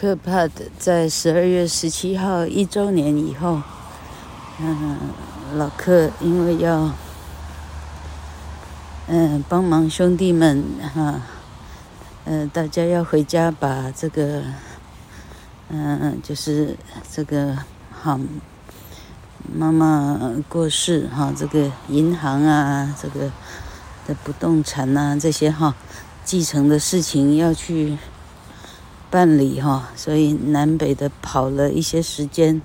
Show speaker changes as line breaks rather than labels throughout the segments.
可怕的在十二月十七号一周年以后，嗯，老克因为要嗯帮忙兄弟们哈，嗯，大家要回家把这个嗯就是这个好妈妈过世哈，这个银行啊这个的不动产啊这些哈继承的事情要去。办理哈，所以南北的跑了一些时间，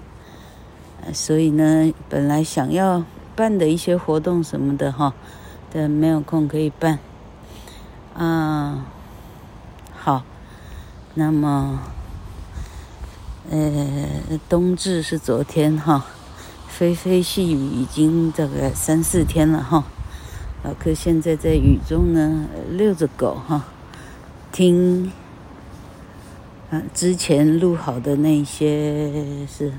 所以呢，本来想要办的一些活动什么的哈，但没有空可以办。啊，好，那么，呃，冬至是昨天哈，霏霏细雨已经大概三四天了哈，老克现在在雨中呢，遛着狗哈，听。之前录好的那些是，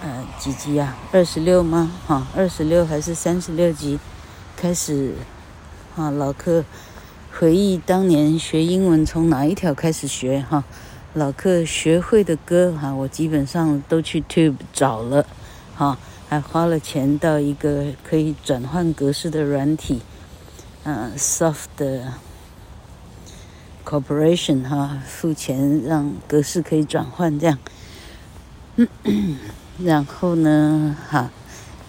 呃，几集啊？二十六吗？哈，二十六还是三十六集？开始，哈，老克回忆当年学英文从哪一条开始学？哈，老克学会的歌哈，我基本上都去 Tube 找了，哈，还花了钱到一个可以转换格式的软体，嗯，Soft 的。Corporation 哈，付钱让格式可以转换这样，然后呢哈，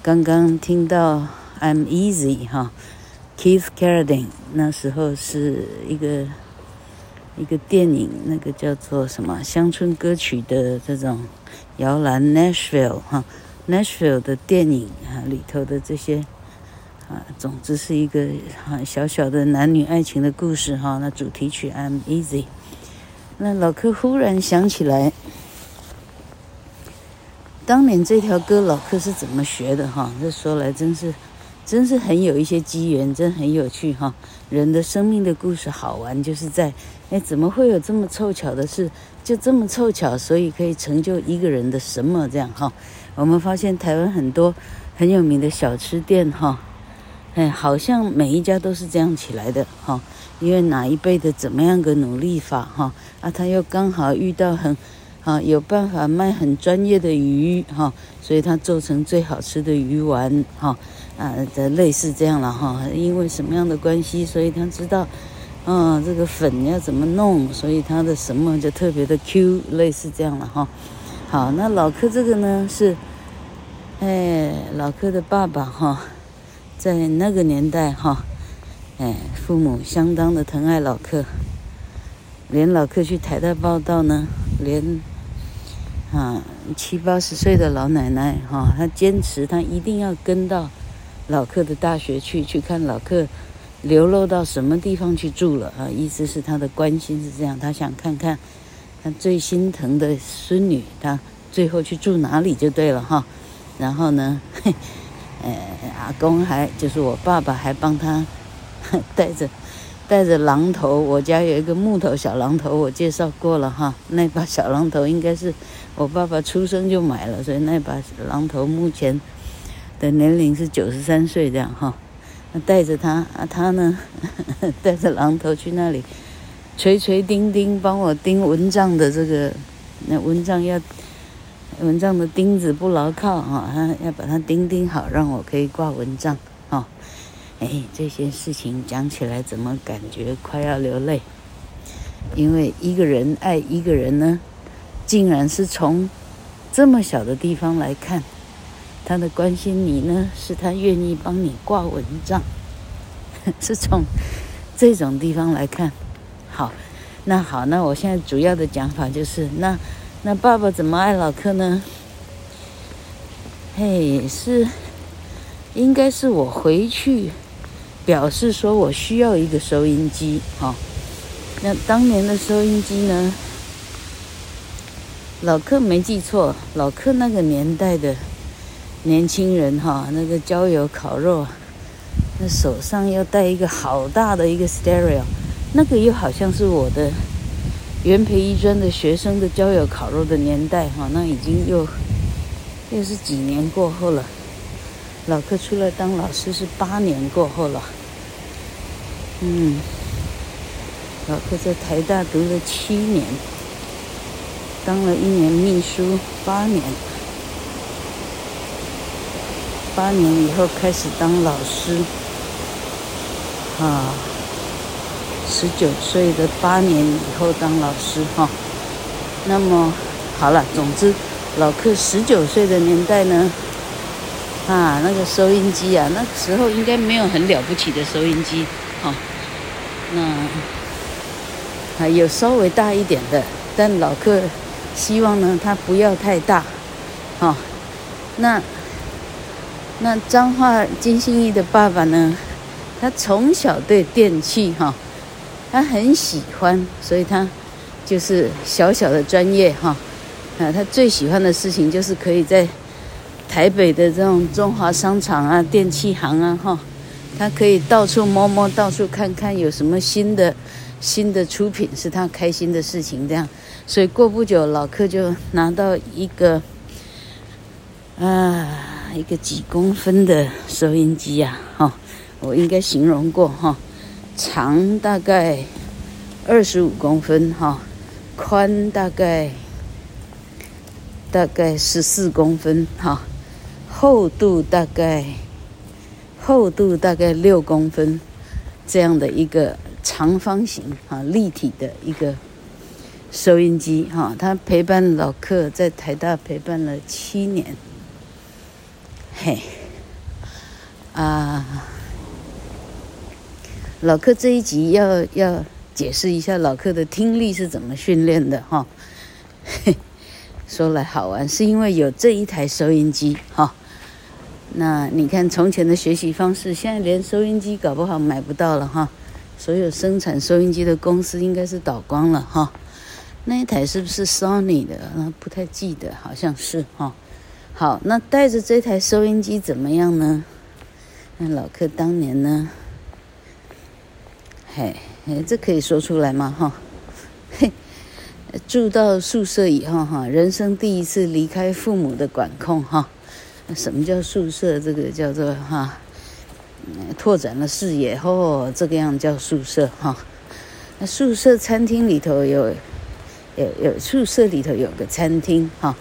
刚刚听到 I'm Easy 哈，Keith Carradine 那时候是一个一个电影，那个叫做什么乡村歌曲的这种摇篮 Nashville 哈，Nashville 的电影啊里头的这些。啊，总之是一个啊小小的男女爱情的故事哈。那主题曲《I'm Easy》，那老柯忽然想起来，当年这条歌老柯是怎么学的哈？这说来真是，真是很有一些机缘，真很有趣哈。人的生命的故事好玩，就是在哎，怎么会有这么凑巧的事？就这么凑巧，所以可以成就一个人的什么这样哈？我们发现台湾很多很有名的小吃店哈。哎，好像每一家都是这样起来的哈，因为哪一辈的怎么样个努力法哈。啊，他又刚好遇到很啊有办法卖很专业的鱼哈，所以他做成最好吃的鱼丸哈。啊的类似这样了哈，因为什么样的关系，所以他知道啊这个粉要怎么弄，所以他的什么就特别的 Q，类似这样了哈。好，那老柯这个呢是，哎，老柯的爸爸哈。在那个年代，哈，哎，父母相当的疼爱老克，连老克去台大报到呢，连啊七八十岁的老奶奶，哈，她坚持她一定要跟到老克的大学去，去看老克流落到什么地方去住了啊，意思是她的关心是这样，她想看看她最心疼的孙女，她最后去住哪里就对了哈，然后呢，嘿。呃，阿公还就是我爸爸还帮他带着 带着榔头，我家有一个木头小榔头，我介绍过了哈。那把小榔头应该是我爸爸出生就买了，所以那把榔头目前的年龄是九十三岁这样哈。带着他啊，他呢 带着榔头去那里锤锤钉钉帮我钉蚊帐的这个那蚊帐要。蚊帐的钉子不牢靠哈，他要把它钉钉好，让我可以挂蚊帐哈。哎，这些事情讲起来怎么感觉快要流泪？因为一个人爱一个人呢，竟然是从这么小的地方来看，他的关心你呢，是他愿意帮你挂蚊帐，是从这种地方来看。好，那好，那我现在主要的讲法就是那。那爸爸怎么爱老克呢？嘿，是，应该是我回去表示说我需要一个收音机哈。那当年的收音机呢？老克没记错，老克那个年代的年轻人哈，那个郊游烤肉，那手上要带一个好大的一个 stereo，那个又好像是我的。元培一专的学生的交友烤肉的年代，哈，那已经又又是几年过后了。老克出来当老师是八年过后了。嗯，老克在台大读了七年，当了一年秘书，八年，八年以后开始当老师，啊，十九岁的八年以后当老师哈。那么好了，总之，老克十九岁的年代呢，啊，那个收音机啊，那时候应该没有很了不起的收音机，哈，那还有稍微大一点的，但老克。希望呢，他不要太大，哈、那那彰化金信义的爸爸呢，他从小对电器哈、他很喜欢，所以他就是小小的专业哈、啊，他最喜欢的事情就是可以在台北的这种中华商场啊、电器行啊哈、他可以到处摸摸，到处看看有什么新的新的出品，是他开心的事情，这样。所以过不久，老克就拿到一个啊，一个几公分的收音机呀，哈，我应该形容过哈，长大概二十五公分哈，宽大概大概十四公分哈，厚度大概厚度大概六公分，这样的一个长方形啊，立体的一个。收音机哈，他陪伴老克在台大陪伴了七年，嘿，啊，老克这一集要要解释一下老克的听力是怎么训练的哈，嘿，说来好玩，是因为有这一台收音机哈，那你看从前的学习方式，现在连收音机搞不好买不到了哈，所有生产收音机的公司应该是倒光了哈。那一台是不是 Sony 的？那不太记得，好像是哈。好，那带着这台收音机怎么样呢？那老克当年呢？嘿，这可以说出来吗？哈，嘿，住到宿舍以后哈，人生第一次离开父母的管控哈。什么叫宿舍？这个叫做哈，拓展了视野哦，这个样叫宿舍哈。那宿舍餐厅里头有。有有宿舍里头有个餐厅哈，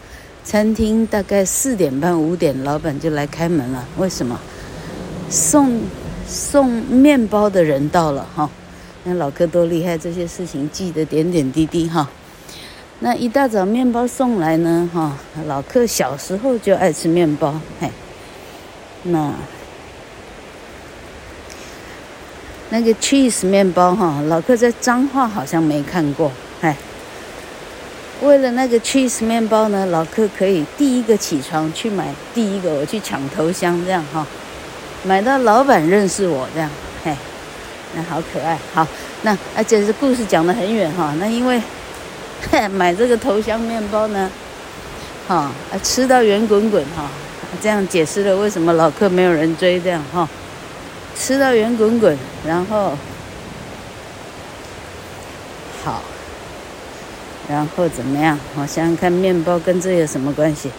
餐厅大概四点半五点，老板就来开门了。为什么？送送面包的人到了哈。那老克多厉害，这些事情记得点点滴滴哈。那一大早面包送来呢哈，老克小时候就爱吃面包嘿。那那个 cheese 面包哈，老克在彰化好像没看过哎。为了那个 cheese 面包呢，老克可以第一个起床去买，第一个我去抢头香，这样哈，买到老板认识我这样，嘿，那好可爱。好，那而且是故事讲得很远哈，那因为 买这个头香面包呢，哈，吃到圆滚滚哈，这样解释了为什么老客没有人追这样哈，吃到圆滚滚，然后好。然后怎么样？我想想看，面包跟这有什么关系？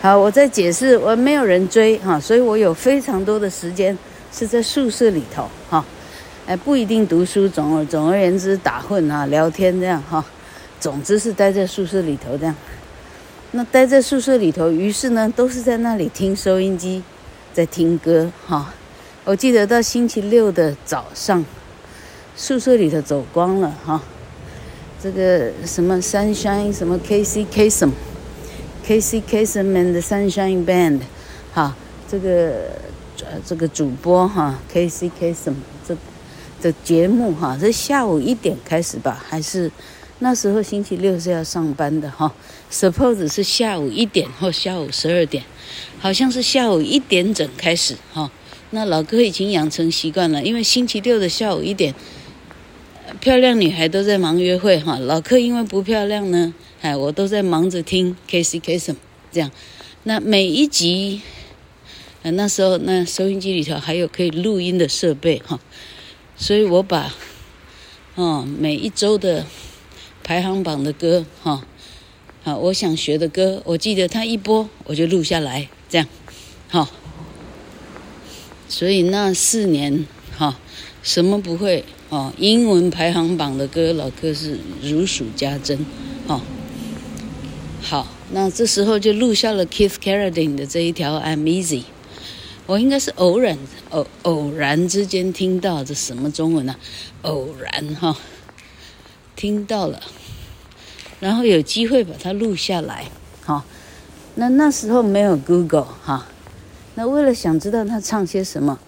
好，我在解释。我没有人追哈，所以我有非常多的时间是在宿舍里头哈。哎，不一定读书，总而总而言之打混啊，聊天这样哈。总之是待在宿舍里头这样。那待在宿舍里头，于是呢，都是在那里听收音机，在听歌哈。我记得到星期六的早上，宿舍里头走光了哈。这个什么 Sunshine 什么 Casey Kasem，Casey Kasem and the Sunshine Band，哈，这个这个主播哈 Casey Kasem 这这节目哈，是下午一点开始吧？还是那时候星期六是要上班的哈？Suppose 是下午一点或下午十二点，好像是下午一点整开始哈。那老哥已经养成习惯了，因为星期六的下午一点。漂亮女孩都在忙约会哈，老哥因为不漂亮呢，哎，我都在忙着听 Casey Kasem 这样。那每一集，那时候那收音机里头还有可以录音的设备哈，所以我把，哦，每一周的排行榜的歌哈，啊，我想学的歌，我记得他一播我就录下来这样，好，所以那四年哈，什么不会。哦，英文排行榜的歌，老克是如数家珍，哦，好，那这时候就录下了 Keith Carradine 的这一条 I'm Easy。我应该是偶然偶偶然之间听到这什么中文啊？偶然哈，听到了，然后有机会把它录下来。好，那那时候没有 Google 哈，那为了想知道他唱些什么。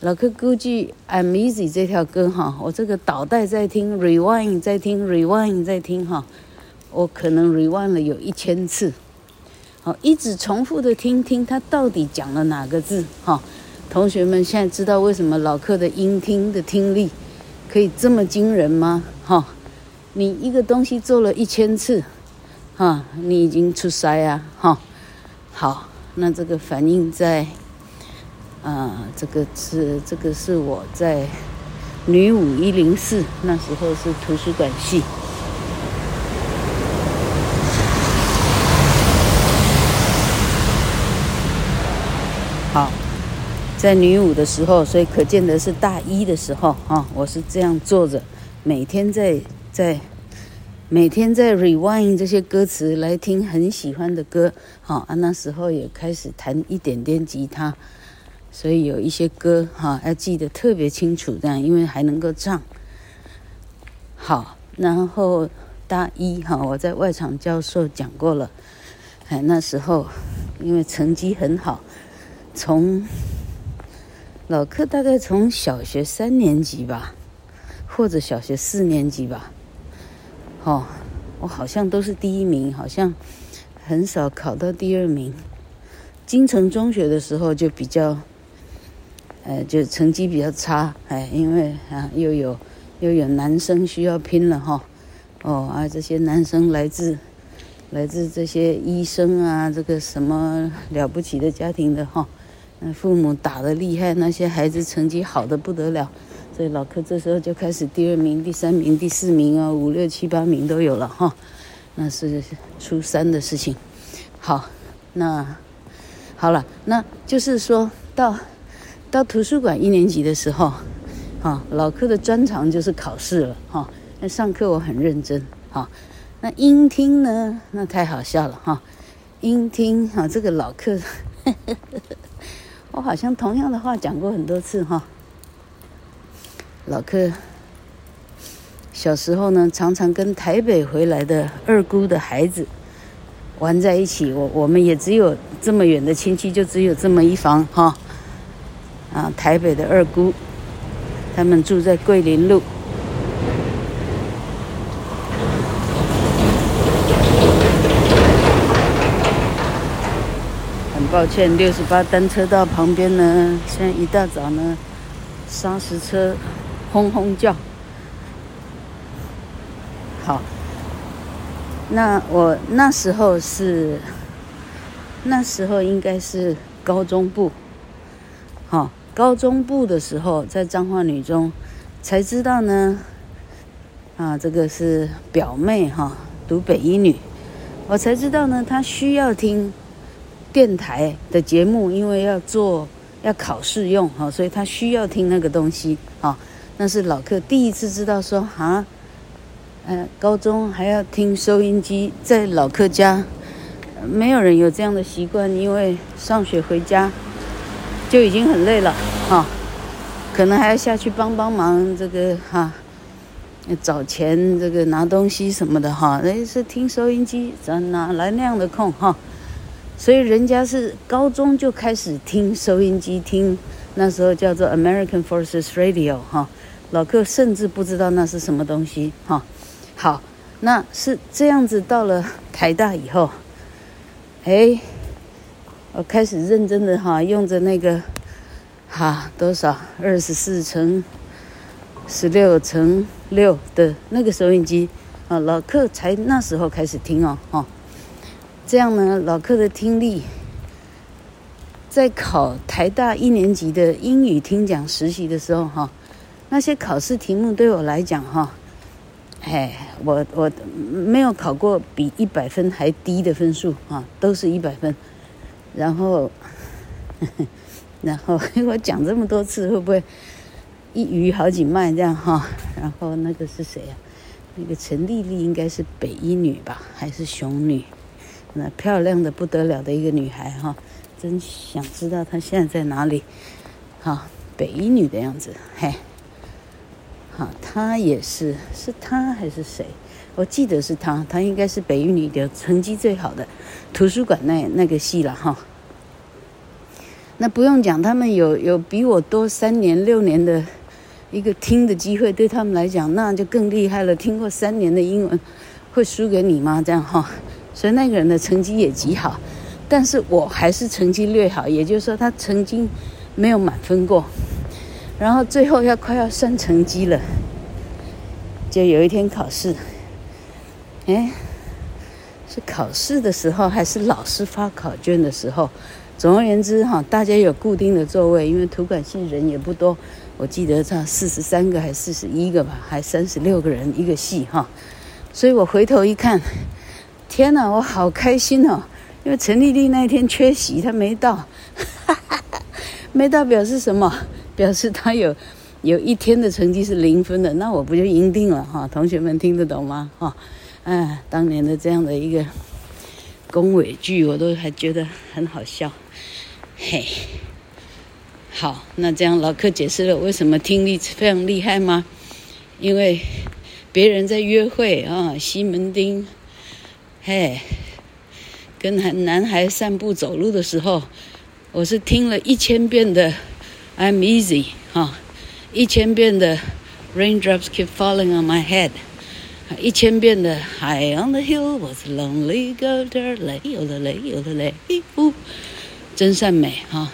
老柯估计《I'm Easy》这条歌哈，我这个倒带在听，rewind 在听，rewind 在听哈，我可能 rewind 了有一千次，好，一直重复的听听他到底讲了哪个字哈。同学们现在知道为什么老客的音听的听力可以这么惊人吗？哈，你一个东西做了一千次，哈，你已经出塞啊，哈，好，那这个反应在。啊，这个是这个是我在女五一零四那时候是图书馆系。在女五的时候，所以可见的是大一的时候啊，我是这样坐着，每天在在每天在 rewind 这些歌词来听很喜欢的歌，好啊，那时候也开始弹一点点吉他。所以有一些歌哈，要记得特别清楚，这样因为还能够唱。好，然后大一哈，我在外场教授讲过了，哎，那时候因为成绩很好，从老柯大概从小学三年级吧，或者小学四年级吧，哦，我好像都是第一名，好像很少考到第二名。金城中学的时候就比较。呃，就成绩比较差，哎，因为啊，又有又有男生需要拼了哈，哦啊，这些男生来自来自这些医生啊，这个什么了不起的家庭的哈，那父母打得厉害，那些孩子成绩好的不得了，所以老柯这时候就开始第二名、第三名、第四名啊，五六七八名都有了哈，那是初三的事情。好，那好了，那就是说到。到图书馆一年级的时候，哈，老柯的专长就是考试了，哈。那上课我很认真，哈。那音听呢？那太好笑了，哈。音听，哈，这个老柯，我好像同样的话讲过很多次，哈。老柯小时候呢，常常跟台北回来的二姑的孩子玩在一起。我我们也只有这么远的亲戚，就只有这么一房，哈。啊，台北的二姑，他们住在桂林路。抱歉，六十八单车道旁边呢，现在一大早呢，砂石车轰轰叫。好，那我那时候是，那时候应该是高中部，好。高中部的时候，在彰化女中，才知道呢。啊，这个是表妹哈，读北一女，我才知道呢，她需要听电台的节目，因为要做要考试用哈，所以他需要听那个东西啊。那是老客第一次知道说啊，呃，高中还要听收音机，在老客家没有人有这样的习惯，因为上学回家。就已经很累了，哈、可能还要下去帮帮忙，这个哈，找钱，这个拿东西什么的，哈，那是听收音机，咱哪来那样的空，哈？所以人家是高中就开始听收音机，听那时候叫做 American Forces Radio，哈，老柯甚至不知道那是什么东西，哈。好，那是这样子，到了台大以后，哎。我开始认真的哈，用着那个哈多少二十四乘十六乘六的那个收音机啊，老柯才那时候开始听哦，哈，这样呢，老柯的听力在考台大一年级的英语听讲实习的时候哈，那些考试题目对我来讲哈，哎，我我没有考过比一百分还低的分数啊，都是一百分。然后，呵 呵然后 我讲这么多次，会不会一鱼好几卖这样哈？然后那个是谁啊？那个陈丽丽应该是北一女吧，还是雄女？那漂亮的不得了的一个女孩哈，真想知道她现在在哪里。好，北一女的样子，嘿，好，她也是，是她还是谁？我记得是她，她应该是北一女的成绩最好的图书馆那那个系了哈。那不用讲，他们有有比我多三年六年的一个听的机会，对他们来讲那就更厉害了。听过三年的英文，会输给你吗？这样哈，所以那个人的成绩也极好，但是我还是成绩略好，也就是说他曾经没有满分过。然后最后要快要算成绩了，就有一天考试，哎，是考试的时候还是老师发考卷的时候？总而言之，哈，大家有固定的座位，因为图书系人也不多，我记得差四十三个还是四十一个吧，还三十六个人一个系哈，所以我回头一看，天哪，我好开心哦，因为陈丽丽那一天缺席，她没到，哈哈哈，没到表示什么？表示她有有一天的成绩是零分的，那我不就赢定了哈？同学们听得懂吗？哈，哎，当年的这样的一个恭维句，我都还觉得很好笑。嘿，好，那这样老克解释了为什么听力非常厉害吗？因为别人在约会啊，西门町，嘿，跟男男孩散步走路的时候，我是听了一千遍的 I'm easy 哈，一千遍的 Raindrops keep falling on my head，一千遍的 High on the hill was lonely girl there lay 有了嘞，有了嘞，呜。真善美哈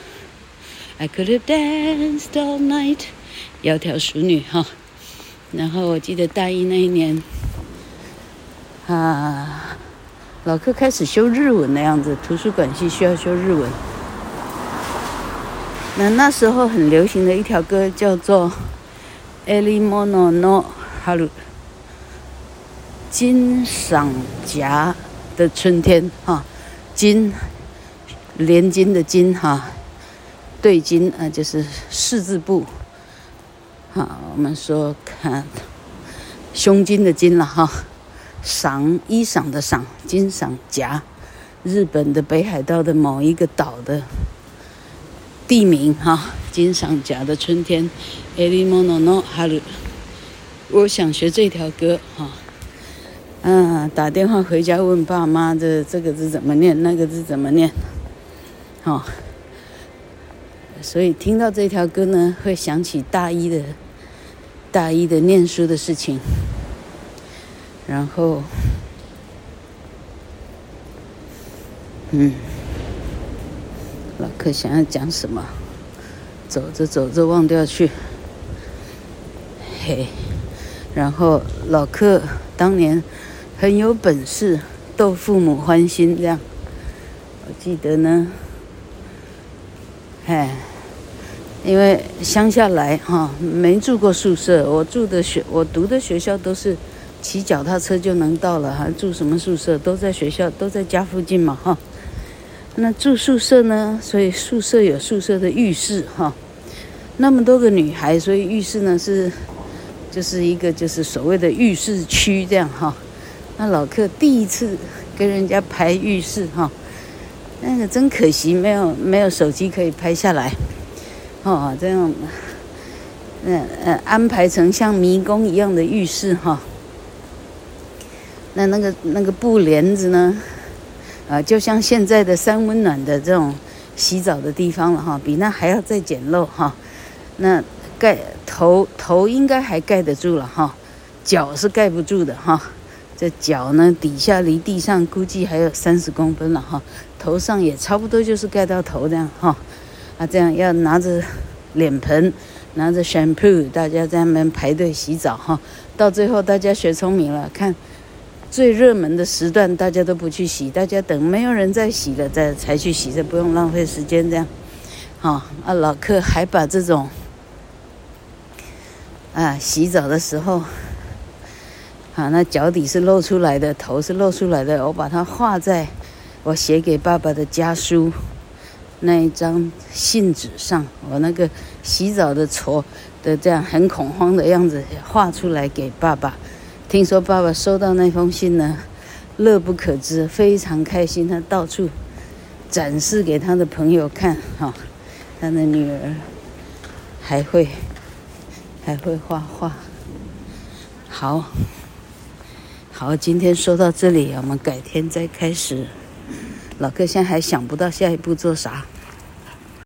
，I could have danced all night，窈窕淑女哈。然后我记得大一那一年，啊，老克开始修日文的样子，图书馆系需要修日文。那那时候很流行的一条歌叫做《Erimono no Haru》，金赏夹的春天哈，金。连金的金哈，对金啊，就是四字部。好，我们说看胸襟的襟了哈，赏衣裳的赏，金赏夹，日本的北海道的某一个岛的地名哈，金赏夹的春天，erimono no haru，我想学这条歌哈，嗯，打电话回家问爸妈，这这个字怎么念，那个字怎么念。哦，所以听到这条歌呢，会想起大一的、大一的念书的事情。然后，嗯，老克想要讲什么？走着走着忘掉去。嘿，然后老克当年很有本事，逗父母欢心，这样，我记得呢。哎，因为乡下来哈，没住过宿舍。我住的学，我读的学校都是骑脚踏车就能到了，还住什么宿舍？都在学校，都在家附近嘛哈。那住宿舍呢？所以宿舍有宿舍的浴室哈。那么多个女孩，所以浴室呢是就是一个就是所谓的浴室区这样哈。那老克第一次跟人家排浴室哈。那个真可惜，没有没有手机可以拍下来，哦，这样，嗯嗯，安排成像迷宫一样的浴室哈。那那个那个布帘子呢，啊，就像现在的三温暖的这种洗澡的地方了哈，比那还要再简陋哈。那盖头头应该还盖得住了哈，脚是盖不住的哈。这脚呢，底下离地上估计还有三十公分了哈，头上也差不多就是盖到头这样哈，啊这样要拿着脸盆，拿着 shampoo，大家在那边排队洗澡哈，到最后大家学聪明了，看最热门的时段大家都不去洗，大家等没有人再洗了再才去洗，这不用浪费时间这样，好啊，老克还把这种啊洗澡的时候。啊，那脚底是露出来的，头是露出来的。我把它画在我写给爸爸的家书那一张信纸上。我那个洗澡的矬的这样很恐慌的样子画出来给爸爸。听说爸爸收到那封信呢，乐不可支，非常开心。他到处展示给他的朋友看，哈，他的女儿还会还会画画。好，好，今天说到这里，我们改天再开始。老哥现在还想不到下一步做啥。